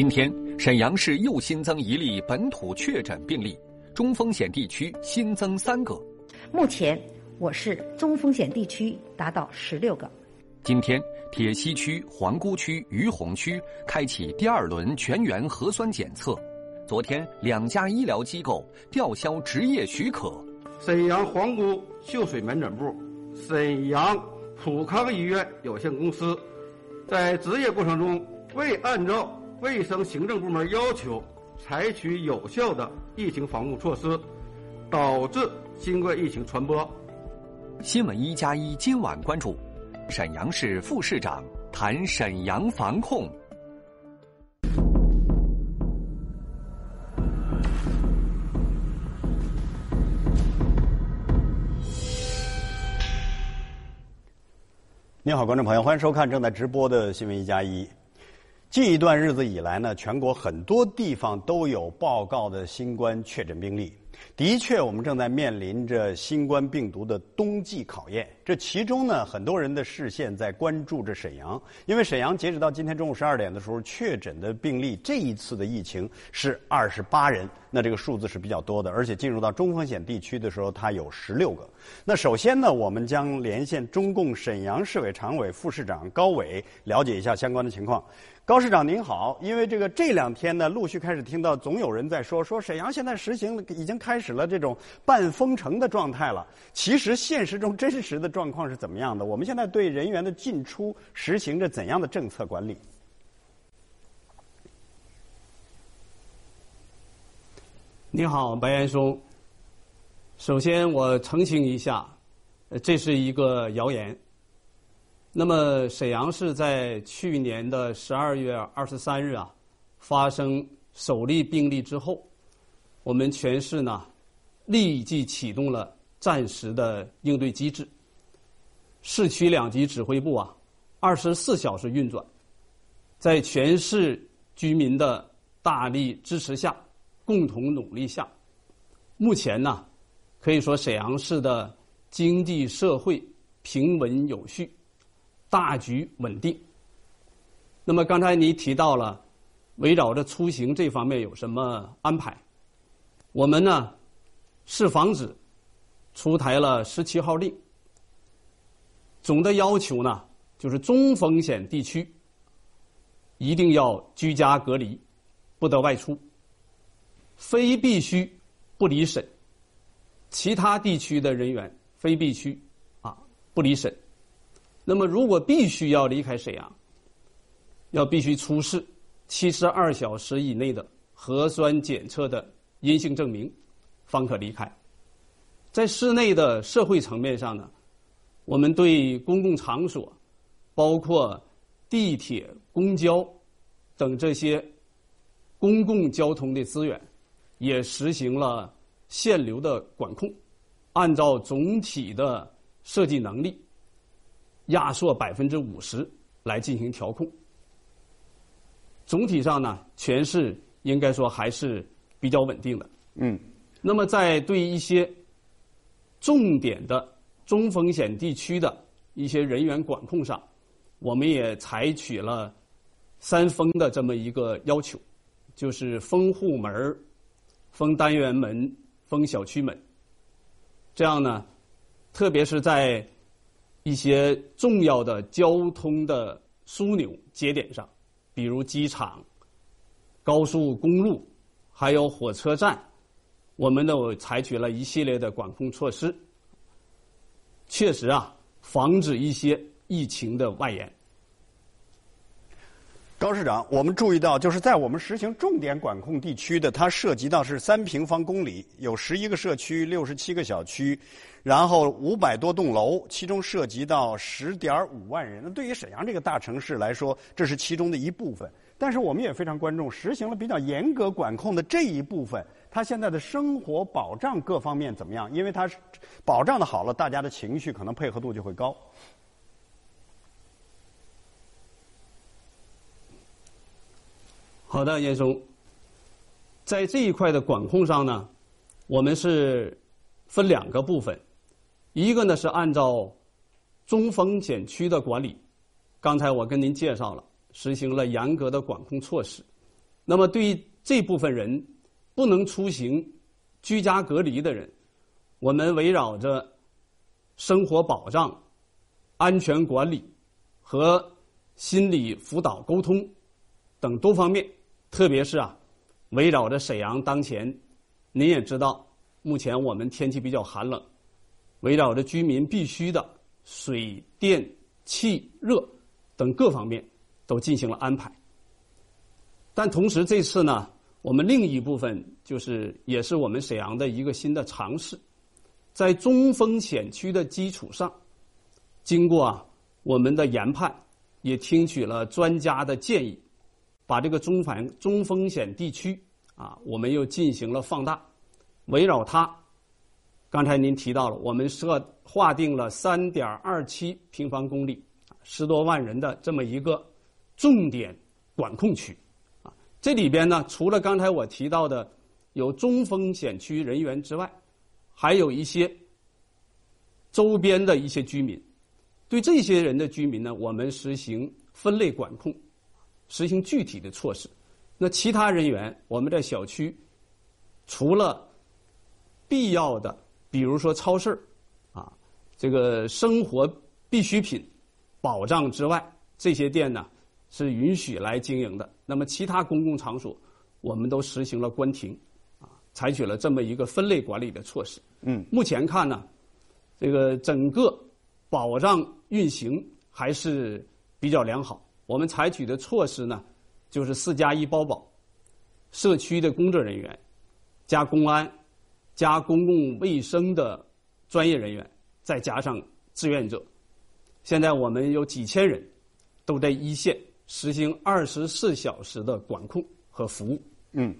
今天，沈阳市又新增一例本土确诊病例，中风险地区新增三个。目前，我市中风险地区达到十六个。今天，铁西区、皇姑区、于洪区开启第二轮全员核酸检测。昨天，两家医疗机构吊销执业许可。沈阳皇姑秀水门诊部、沈阳普康医院有限公司，在执业过程中未按照卫生行政部门要求采取有效的疫情防控措施，导致新冠疫情传播。新闻一加一今晚关注：沈阳市副市长谈沈阳防控。你好，观众朋友，欢迎收看正在直播的新闻一加一。近一段日子以来呢，全国很多地方都有报告的新冠确诊病例。的确，我们正在面临着新冠病毒的冬季考验。这其中呢，很多人的视线在关注着沈阳，因为沈阳截止到今天中午十二点的时候，确诊的病例这一次的疫情是二十八人，那这个数字是比较多的，而且进入到中风险地区的时候，它有十六个。那首先呢，我们将连线中共沈阳市委常委、副市长高伟，了解一下相关的情况。高市长您好，因为这个这两天呢，陆续开始听到总有人在说，说沈阳现在实行已经开开始了这种半封城的状态了。其实现实中真实的状况是怎么样的？我们现在对人员的进出实行着怎样的政策管理？你好，白岩松。首先我澄清一下，这是一个谣言。那么，沈阳市在去年的十二月二十三日啊，发生首例病例之后，我们全市呢立即启动了暂时的应对机制。市区两级指挥部啊，二十四小时运转，在全市居民的大力支持下，共同努力下，目前呢，可以说沈阳市的经济社会平稳有序。大局稳定。那么刚才你提到了，围绕着出行这方面有什么安排？我们呢，市防指出台了十七号令，总的要求呢，就是中风险地区一定要居家隔离，不得外出，非必须不离省，其他地区的人员非必须啊不离省。那么，如果必须要离开沈阳，要必须出示七十二小时以内的核酸检测的阴性证明，方可离开。在室内的社会层面上呢，我们对公共场所，包括地铁、公交等这些公共交通的资源，也实行了限流的管控，按照总体的设计能力。压缩百分之五十来进行调控。总体上呢，全市应该说还是比较稳定的。嗯。那么在对一些重点的中风险地区的一些人员管控上，我们也采取了三封的这么一个要求，就是封户门、封单元门、封小区门。这样呢，特别是在一些重要的交通的枢纽节点上，比如机场、高速公路，还有火车站，我们都采取了一系列的管控措施，确实啊，防止一些疫情的外延。高市长，我们注意到，就是在我们实行重点管控地区的，它涉及到是三平方公里，有十一个社区，六十七个小区，然后五百多栋楼，其中涉及到十点五万人。那对于沈阳这个大城市来说，这是其中的一部分。但是我们也非常关注，实行了比较严格管控的这一部分，它现在的生活保障各方面怎么样？因为它是保障的好了，大家的情绪可能配合度就会高。好的，严松，在这一块的管控上呢，我们是分两个部分，一个呢是按照中风险区的管理，刚才我跟您介绍了，实行了严格的管控措施，那么对于这部分人不能出行、居家隔离的人，我们围绕着生活保障、安全管理和心理辅导沟通等多方面，特别是啊，围绕着沈阳当前，您也知道，目前我们天气比较寒冷，围绕着居民必须的水电气热等各方面都进行了安排。但同时，这次呢，我们另一部分就是也是我们沈阳的一个新的尝试，在中风险区的基础上，经过啊我们的研判，也听取了专家的建议，把这个中反中风险地区啊，我们又进行了放大，围绕它，刚才您提到了，我们设划定了三点二七平方公里，十多万人的这么一个重点管控区。啊这里边呢，除了刚才我提到的有中风险区人员之外，还有一些周边的一些居民。对这些人的居民呢，我们实行分类管控，实行具体的措施。那其他人员，我们在小区除了必要的，比如说超市啊，这个生活必需品保障之外，这些店呢。是允许来经营的。那么其他公共场所，我们都实行了关停，啊，采取了这么一个分类管理的措施。嗯，目前看呢，这个整个保障运行还是比较良好。我们采取的措施呢，就是四加一包保，社区的工作人员，加公安，加公共卫生的专业人员，再加上志愿者。现在我们有几千人都在一线。实行二十四小时的管控和服务。嗯，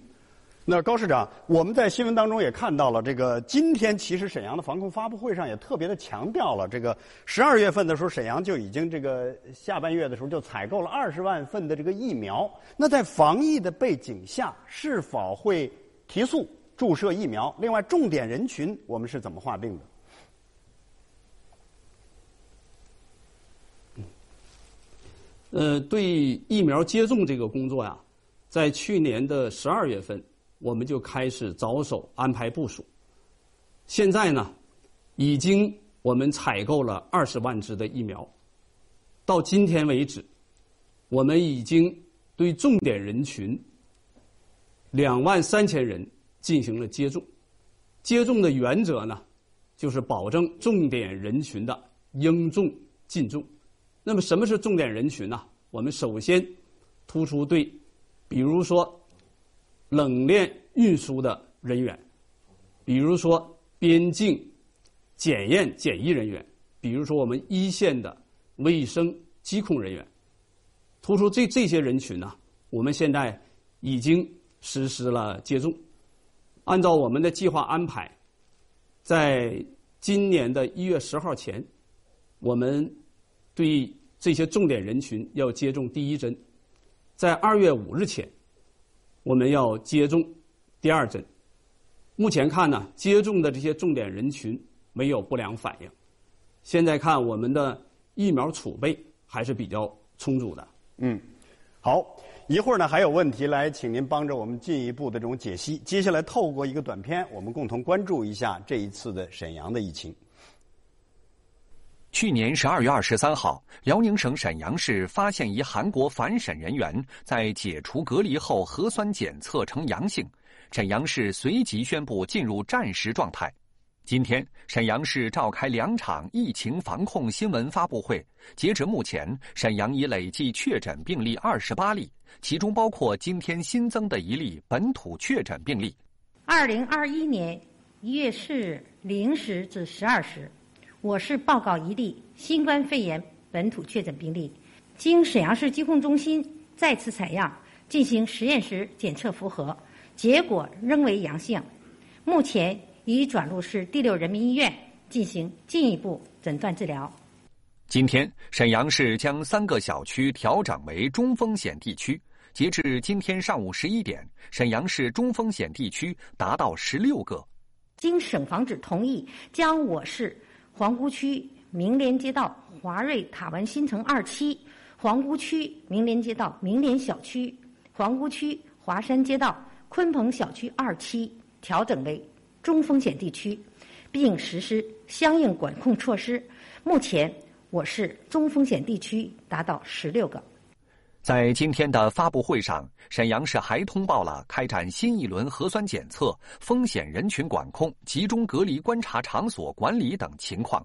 那高市长，我们在新闻当中也看到了，这个今天其实沈阳的防控发布会上也特别的强调了，这个十二月份的时候，沈阳就已经这个下半月的时候就采购了二十万份的这个疫苗。那在防疫的背景下，是否会提速注射疫苗？另外，重点人群我们是怎么划定的？呃，对疫苗接种这个工作呀，在去年的十二月份，我们就开始着手安排部署。现在呢，已经我们采购了二十万支的疫苗。到今天为止，我们已经对重点人群两万三千人进行了接种。接种的原则呢，就是保证重点人群的应种尽种。那么什么是重点人群呢？我们首先突出对，比如说冷链运输的人员，比如说边境检验检疫人员，比如说我们一线的卫生疾控人员，突出这这些人群呢，我们现在已经实施了接种。按照我们的计划安排，在今年的一月十号前，我们。对这些重点人群要接种第一针，在二月五日前，我们要接种第二针。目前看呢，接种的这些重点人群没有不良反应。现在看我们的疫苗储备还是比较充足的。嗯，好，一会儿呢还有问题来，请您帮着我们进一步的这种解析。接下来透过一个短片，我们共同关注一下这一次的沈阳的疫情。去年十二月二十三号，辽宁省沈阳市发现一韩国返沈人员在解除隔离后核酸检测呈阳性，沈阳市随即宣布进入战时状态。今天，沈阳市召开两场疫情防控新闻发布会。截至目前，沈阳已累计确诊病例二十八例，其中包括今天新增的一例本土确诊病例。二零二一年一月四日零时至十二时。我市报告一例新冠肺炎本土确诊病例，经沈阳市疾控中心再次采样进行实验室检测符合，结果仍为阳性，目前已转入市第六人民医院进行进一步诊断治疗。今天，沈阳市将三个小区调整为中风险地区。截至今天上午十一点，沈阳市中风险地区达到十六个。经省防指同意，将我市。皇姑区明联街道华瑞塔湾新城二期、皇姑区明联街道明联小区、皇姑区。华山街道鲲鹏小区二期调整为中风险地区，并实施相应管控措施。目前，我市中风险地区达到十六个。在今天的发布会上，沈阳市还通报了开展新一轮核酸检测、风险人群管控、集中隔离观察场所管理等情况。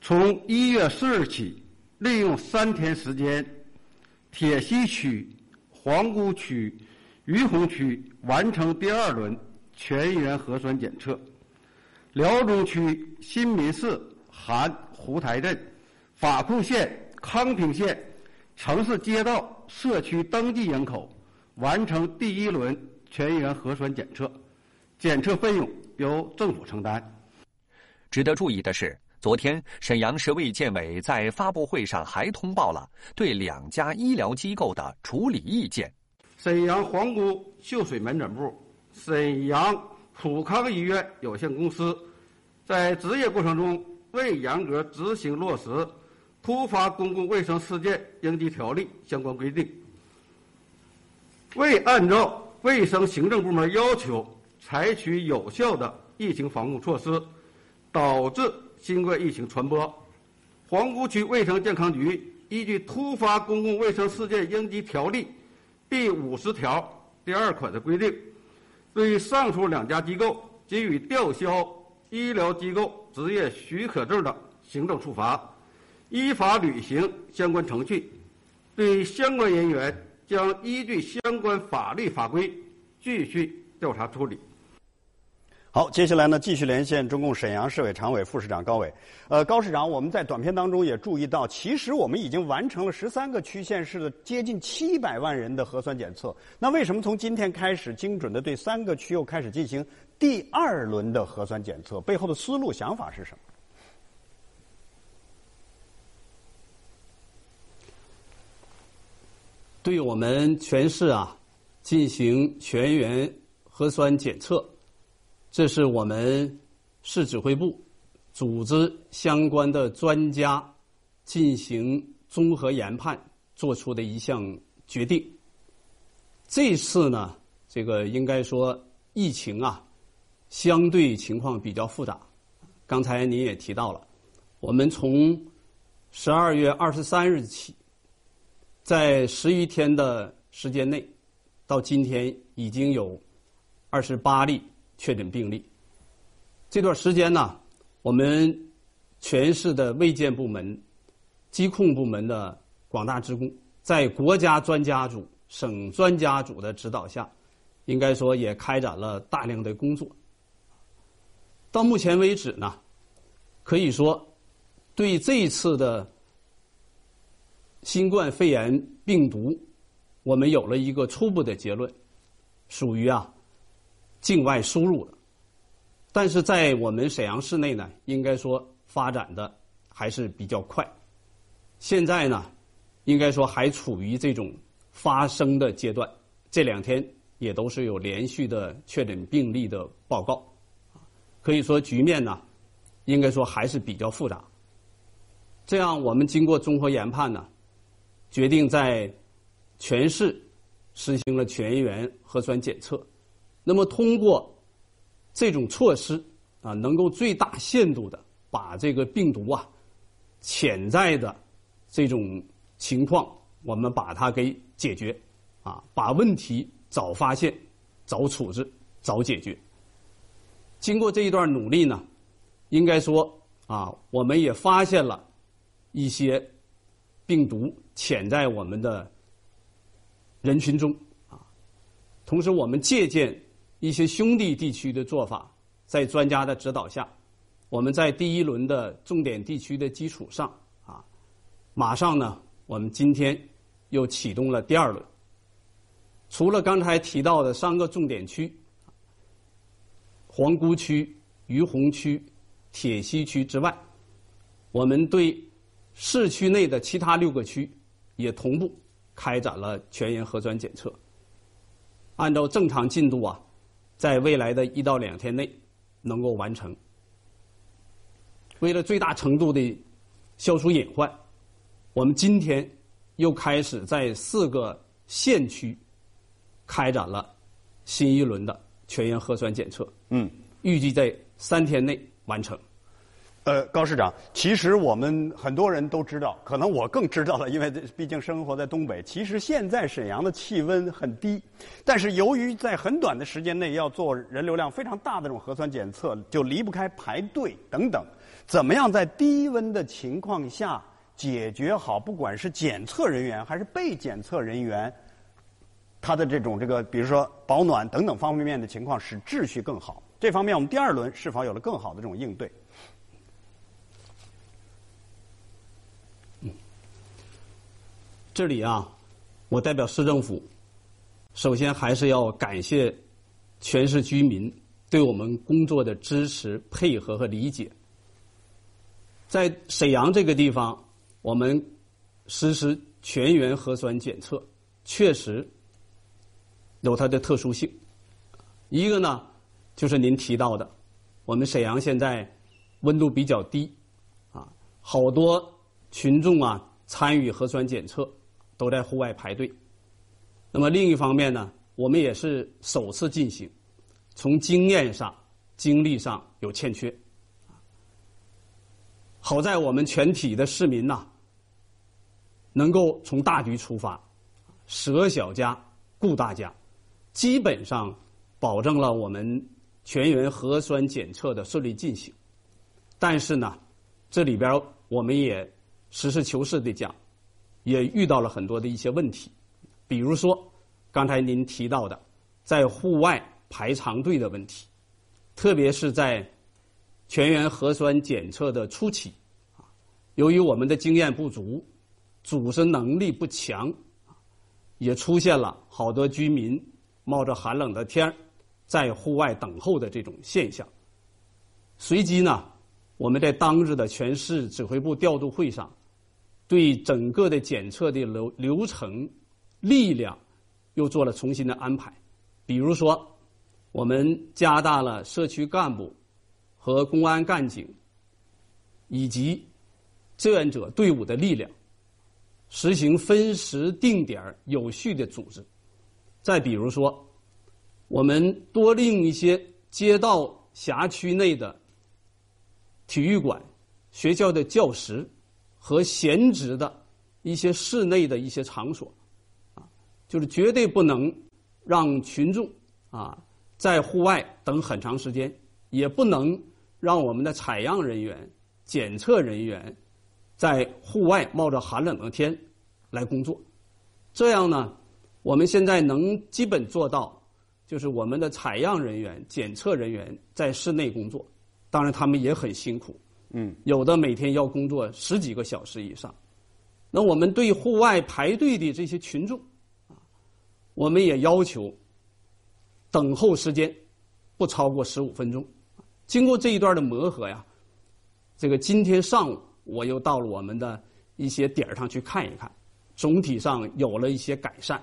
从一月四日起，利用三天时间，铁西区、皇姑区、于洪区完成第二轮全员核酸检测；辽中区新民市、含湖台镇、法库县、康平县。城市街道、社区登记人口完成第一轮全员核酸检测，检测费用由政府承担。值得注意的是，昨天沈阳市卫健委在发布会上还通报了对两家医疗机构的处理意见：沈阳皇姑秀水门诊部、沈阳普康医院有限公司，在执业过程中未严格执行落实。突发公共卫生事件应急条例相关规定，未按照卫生行政部门要求采取有效的疫情防控措施，导致新冠疫情传播。皇姑区卫生健康局依据《突发公共卫生事件应急条例》第五十条第二款的规定，对上述两家机构给予吊销医疗机构执业许可证的行政处罚。依法履行相关程序，对相关人员将依据相关法律法规继续调查处理。好，接下来呢，继续连线中共沈阳市委常委、副市长高伟。呃，高市长，我们在短片当中也注意到，其实我们已经完成了十三个区县市的接近七百万人的核酸检测。那为什么从今天开始，精准的对三个区又开始进行第二轮的核酸检测？背后的思路、想法是什么？对我们全市啊进行全员核酸检测，这是我们市指挥部组织相关的专家进行综合研判做出的一项决定。这次呢，这个应该说疫情啊相对情况比较复杂。刚才您也提到了，我们从十二月二十三日起。在十余天的时间内，到今天已经有二十八例确诊病例。这段时间呢，我们全市的卫健部门、疾控部门的广大职工，在国家专家组、省专家组的指导下，应该说也开展了大量的工作。到目前为止呢，可以说对这一次的。新冠肺炎病毒，我们有了一个初步的结论，属于啊境外输入的。但是在我们沈阳市内呢，应该说发展的还是比较快。现在呢，应该说还处于这种发生的阶段。这两天也都是有连续的确诊病例的报告，可以说局面呢，应该说还是比较复杂。这样，我们经过综合研判呢。决定在全市实行了全员核酸检测，那么通过这种措施啊，能够最大限度的把这个病毒啊潜在的这种情况，我们把它给解决啊，把问题早发现、早处置、早解决。经过这一段努力呢，应该说啊，我们也发现了一些病毒。潜在我们的人群中啊，同时我们借鉴一些兄弟地区的做法，在专家的指导下，我们在第一轮的重点地区的基础上啊，马上呢，我们今天又启动了第二轮。除了刚才提到的三个重点区，皇姑区、于洪区、铁西区之外，我们对市区内的其他六个区。也同步开展了全员核酸检测。按照正常进度啊，在未来的一到两天内能够完成。为了最大程度的消除隐患，我们今天又开始在四个县区开展了新一轮的全员核酸检测。嗯，预计在三天内完成。呃，高市长，其实我们很多人都知道，可能我更知道了，因为毕竟生活在东北。其实现在沈阳的气温很低，但是由于在很短的时间内要做人流量非常大的这种核酸检测，就离不开排队等等。怎么样在低温的情况下解决好，不管是检测人员还是被检测人员，他的这种这个，比如说保暖等等方方面面的情况，使秩序更好。这方面我们第二轮是否有了更好的这种应对？这里啊，我代表市政府，首先还是要感谢全市居民对我们工作的支持、配合和理解。在沈阳这个地方，我们实施全员核酸检测，确实有它的特殊性。一个呢，就是您提到的，我们沈阳现在温度比较低，啊，好多群众啊参与核酸检测都在户外排队。那么另一方面呢，我们也是首次进行，从经验上、精力上有欠缺。好在我们全体的市民呐，能够从大局出发，舍小家顾大家，基本上保证了我们全员核酸检测的顺利进行。但是呢，这里边我们也实事求是的讲，也遇到了很多的一些问题，比如说刚才您提到的在户外排长队的问题，特别是在。全员核酸检测的初期，由于我们的经验不足，组织能力不强，也出现了好多居民冒着寒冷的天在户外等候的这种现象。随即呢，我们在当日的全市指挥部调度会上，对整个的检测的流流程、力量又做了重新的安排。比如说，我们加大了社区干部。和公安干警以及志愿者队伍的力量，实行分时定点有序的组织。再比如说，我们多利用一些街道辖区内的体育馆、学校的教室和闲置的一些室内的一些场所，啊，就是绝对不能让群众啊在户外等很长时间，也不能。让我们的采样人员、检测人员在户外冒着寒冷的天来工作，这样呢，我们现在能基本做到，就是我们的采样人员、检测人员在室内工作，当然他们也很辛苦，嗯，有的每天要工作十几个小时以上。那我们对户外排队的这些群众，啊，我们也要求等候时间不超过十五分钟。经过这一段的磨合呀，这个今天上午我又到了我们的一些点上去看一看，总体上有了一些改善，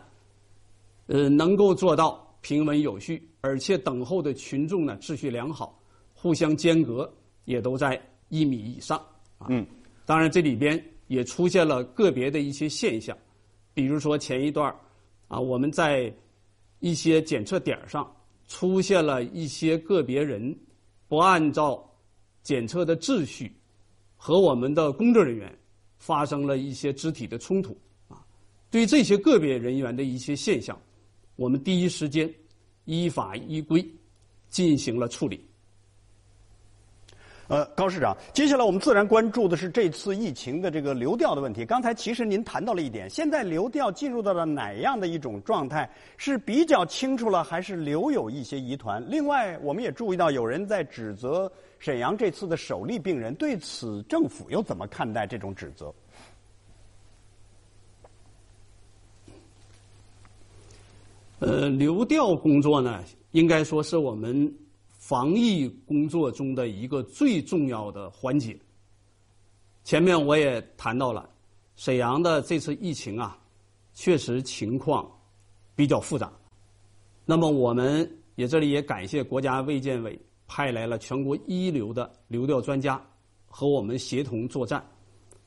呃，能够做到平稳有序，而且等候的群众呢秩序良好，互相间隔也都在一米以上啊。嗯，当然这里边也出现了个别的一些现象，比如说前一段啊，我们在一些检测点上出现了一些个别人。不按照检测的秩序，和我们的工作人员发生了一些肢体的冲突啊。对于这些个别人员的一些现象，我们第一时间依法依规进行了处理。呃，高市长，接下来我们自然关注的是这次疫情的这个流调的问题。刚才其实您谈到了一点，现在流调进入到了哪样的一种状态？是比较清楚了，还是留有一些疑团？另外，我们也注意到有人在指责沈阳这次的首例病人，对此政府又怎么看待这种指责？呃，流调工作呢，应该说是我们。防疫工作中的一个最重要的环节。前面我也谈到了，沈阳的这次疫情啊，确实情况比较复杂。那么我们也这里也感谢国家卫健委派来了全国一流的流调专家和我们协同作战。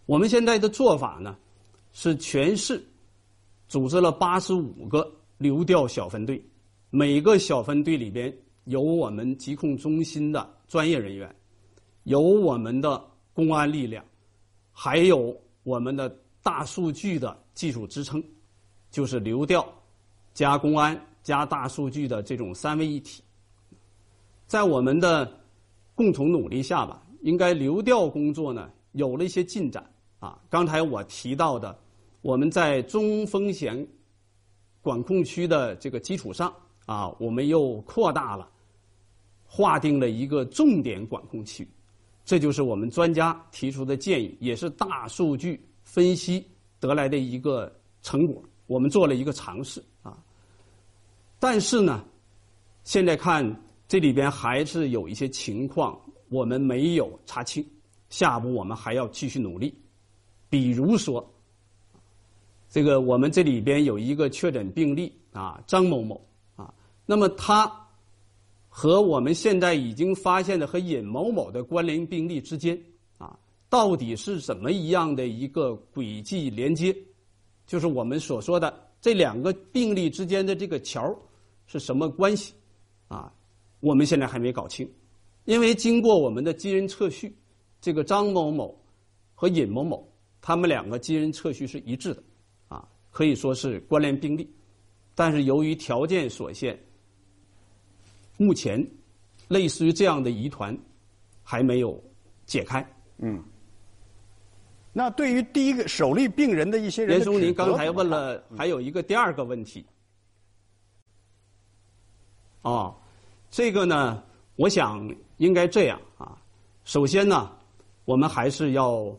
我们现在的做法呢，是全市组织了八十五个流调小分队，每个小分队里边有我们疾控中心的专业人员，有我们的公安力量，还有我们的大数据的技术支撑，就是流调加公安加大数据的这种三位一体。在我们的共同努力下吧，应该流调工作呢有了一些进展啊。刚才我提到的，我们在中风险管控区的这个基础上啊，我们又扩大了，划定了一个重点管控区，这就是我们专家提出的建议，也是大数据分析得来的一个成果。我们做了一个尝试啊，但是呢，现在看。这里边还是有一些情况我们没有查清，下一步我们还要继续努力。比如说，这个我们这里边有一个确诊病例啊，张某某啊，那么他和我们现在已经发现的和尹某某的关联病例之间啊，到底是怎么一样的一个轨迹连接？就是我们所说的这两个病例之间的这个桥是什么关系啊？我们现在还没搞清，因为经过我们的基因测序，这个张某某和尹某某他们两个基因测序是一致的，啊，可以说是关联病例，但是由于条件所限，目前类似于这样的疑团还没有解开。嗯。那对于第一个首例病人的一些人，严松，您刚才问了还有一个第二个问题，哦。这个呢，我想应该这样啊。首先呢，我们还是要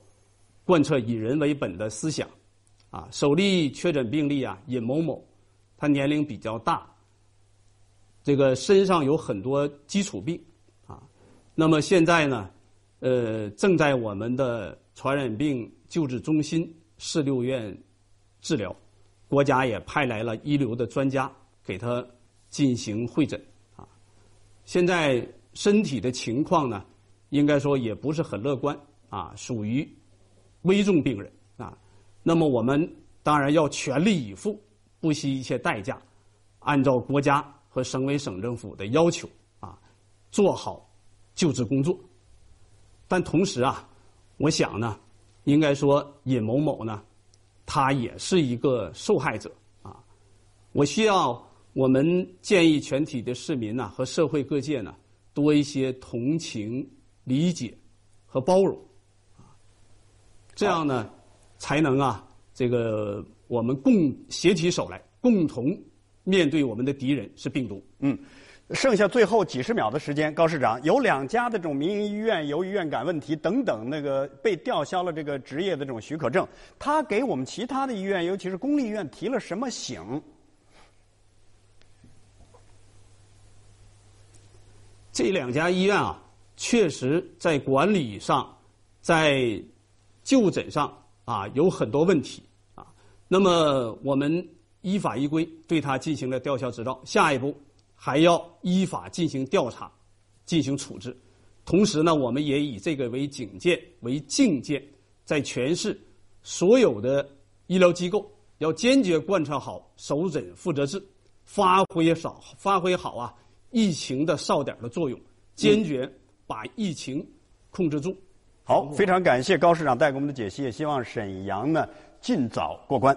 贯彻以人为本的思想啊。首例确诊病例啊，尹某某，他年龄比较大，这个身上有很多基础病啊。那么现在呢，呃，正在我们的传染病救治中心市六院治疗，国家也派来了一流的专家给他进行会诊。啊现在身体的情况呢，应该说也不是很乐观啊，属于危重病人啊。那么我们当然要全力以赴，不惜一切代价，按照国家和省委省政府的要求啊，做好救治工作。但同时啊，我想呢，应该说尹某某呢，他也是一个受害者啊。我需要。我们建议全体的市民呢和社会各界呢多一些同情、理解和包容，啊，这样呢才能啊这个我们共携起手来，共同面对我们的敌人是病毒。嗯，剩下最后几十秒的时间，高市长有两家的这种民营医院由于院感问题等等那个被吊销了这个执业的这种许可证，他给我们其他的医院，尤其是公立医院提了什么醒？这两家医院啊，确实在管理上、在就诊上啊有很多问题啊。那么我们依法依规对他进行了吊销执照，下一步还要依法进行调查、进行处置。同时呢，我们也以这个为警戒、为境界，在全市所有的医疗机构要坚决贯彻好首诊负责制，发挥少发挥好啊。疫情的哨点的作用，坚决把疫情控制住。好，非常感谢高市长带给我们的解析，也希望沈阳呢尽早过关。